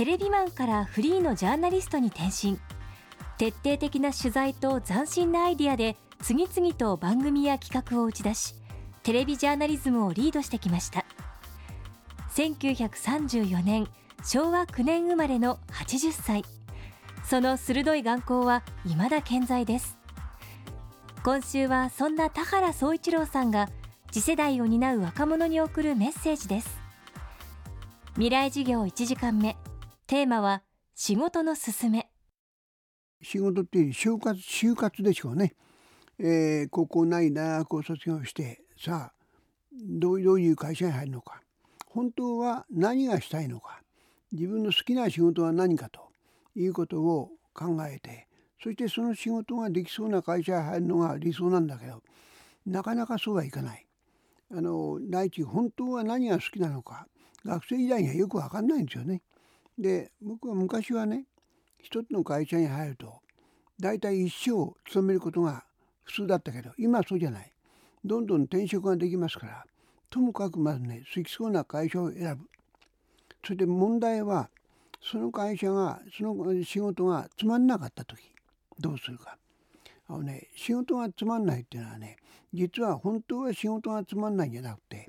テレビマンからフリーのジャーナリストに転身。徹底的な取材と斬新なアイディアで次々と番組や企画を打ち出しテレビジャーナリズムをリードしてきました。1934年昭和9年生まれの80歳。その鋭い眼光は未だ健在です。今週はそんな田原総一郎さんが次世代を担う若者に送るメッセージです。未来授業1時間目。テーマは仕事のすすめ。仕事っていう就活就活でしょうね、えー、高校ない大学を卒業して。さあどうどういう会社に入るのか。本当は何がしたいのか。自分の好きな仕事は何かと。いうことを考えて。そしてその仕事ができそうな会社に入るのが理想なんだけど。なかなかそうはいかない。あの第一本当は何が好きなのか。学生時代にはよく分かんないんですよね。で僕は昔はね一つの会社に入ると大体一生勤めることが普通だったけど今はそうじゃない。どんどん転職ができますからともかくまずね好きそうな会社を選ぶ。それで問題はその会社がその仕事がつまんなかった時どうするか。あのね仕事がつまんないっていうのはね実は本当は仕事がつまんないんじゃなくて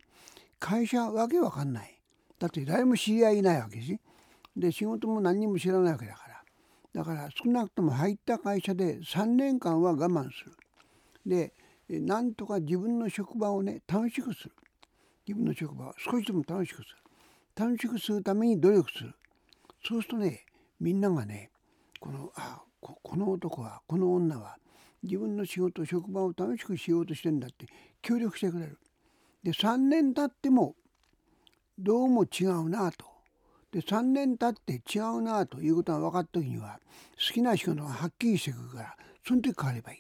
会社わけわかんない。だって誰も知り合いいないわけですで仕事も何にも知らないわけだから。だから少なくとも入った会社で3年間は我慢する。でなんとか自分の職場をね楽しくする。自分の職場を少しでも楽しくする。楽しくするために努力する。そうするとねみんながねこのあこの男はこの女は自分の仕事職場を楽しくしようとしてんだって協力してくれる。で3年経ってもどうも違うなと。で3年経って違うなということが分かった時には好きな仕事がはっきりしてくるからその時変わればいい。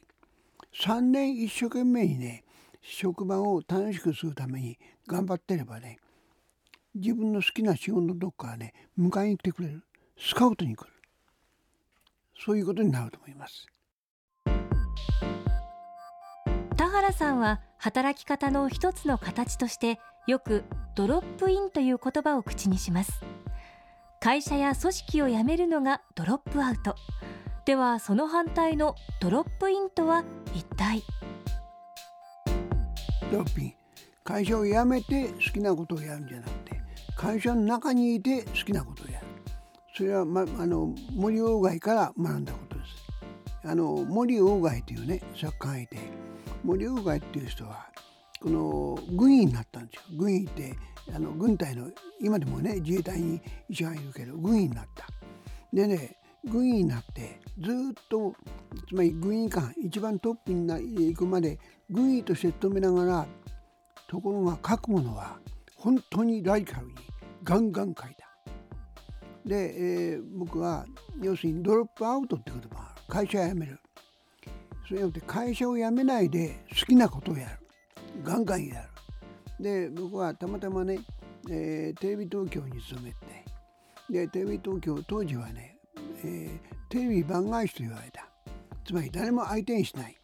3年一生懸命にね職場を楽しくするために頑張ってればね自分の好きな仕事のどっかはね迎えに来てくれる。スカウトに来る。そういうことになると思います。田原さんは働き方の一つの形としてよくドロップインという言葉を口にします。会社や組織を辞めるのがドロップアウト。ではその反対のドロップインとは一体？ドロップイン。会社を辞めて好きなことをやるんじゃなくて会社の中にいて好きなことをやる。それは、ま、あの森鴎外から学んだことです。あの森鴎外というね作家がいて森鴎外っていう人はこの軍医になったんですよ。軍医ってあの軍隊の今でもね自衛隊に医者がいるけど軍医になった。でね軍医になってずっとつまり軍医官一番トップに行くまで軍医として勤めながらところが書くものは本当にラディカルにガンガン書いた。で、えー、僕は要するにドロップアウトって言葉会社を辞める。それによって会社を辞めないで好きなことをやる。ガンガンやる。で僕はたまたまね、えー、テレビ東京に勤めてでテレビ東京当時はね、えー、テレビ番外地と言われた。つまり誰も相手にしない。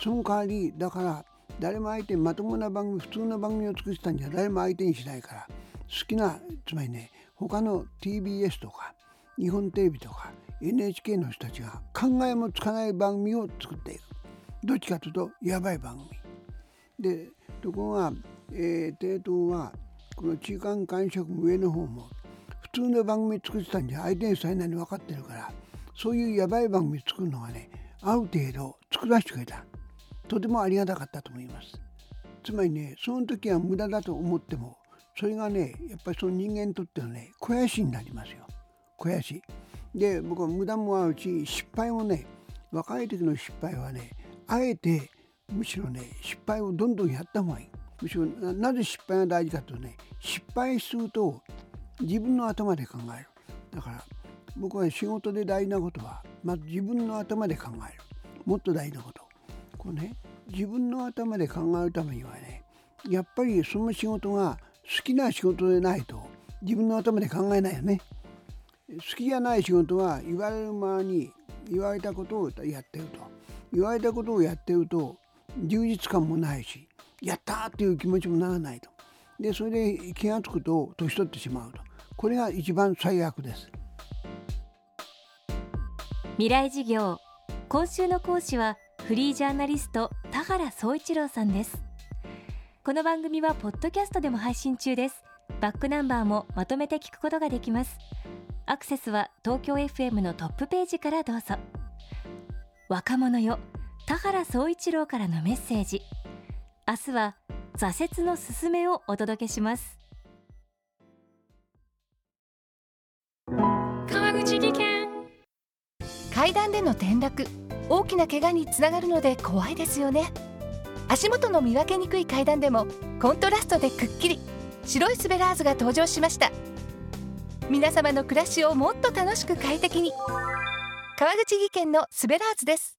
その代わりだから誰も相手にまともな番組普通の番組を作ってたんじゃ誰も相手にしないから好きなつまりね他の TBS とか日本テレビとか NHK の人たちが考えもつかない番組を作っていく。どっちかというとやばい番組。でところが、えー、帝東はこの中間管理職も上の方も普通の番組作ってたんじゃ相手にさえないに分かってるからそういうやばい番組作るのがねある程度作らせてくれた。とてもありがたかったと思います。つまりねその時は無駄だと思ってもそれがねやっぱりその人間にとってはね肥やしになりますよ。肥やし。で僕は無駄もあるし失敗もね若い時の失敗はねあえてむしろね失敗をどんどんやった方がいい。むしろなぜ失敗が大事かとね失敗すると自分の頭で考える。だから僕は仕事で大事なことはまず自分の頭で考える。もっと大事なこと。こうね自分の頭で考えるためにはねやっぱりその仕事が好きな仕事でないと自分の頭で考えないよね。好きじゃない仕事は言われるままに言われたことをやってると。言われたことをやってると充実感もないしやったっていう気持ちもならないと。でそれで気が付くと年取ってしまうと。これが一番最悪です。未来事業。今週の講師はフリージャーナリスト田原総一郎さんです。この番組はポッドキャストでも配信中です。バックナンバーもまとめて聞くことができます。アクセスは東京 FM のトップページからどうぞ。若者よ田原総一郎からのメッセージ。明日は挫折のすすめをお届けします。川口技研。階段での転落。大きな怪我につながるので怖いですよね。足元の見分けにくい階段でもコントラストでくっきり。白いスベラーズが登場しました。皆様の暮らしをもっと楽しく快適に。川口技研のスベラーズです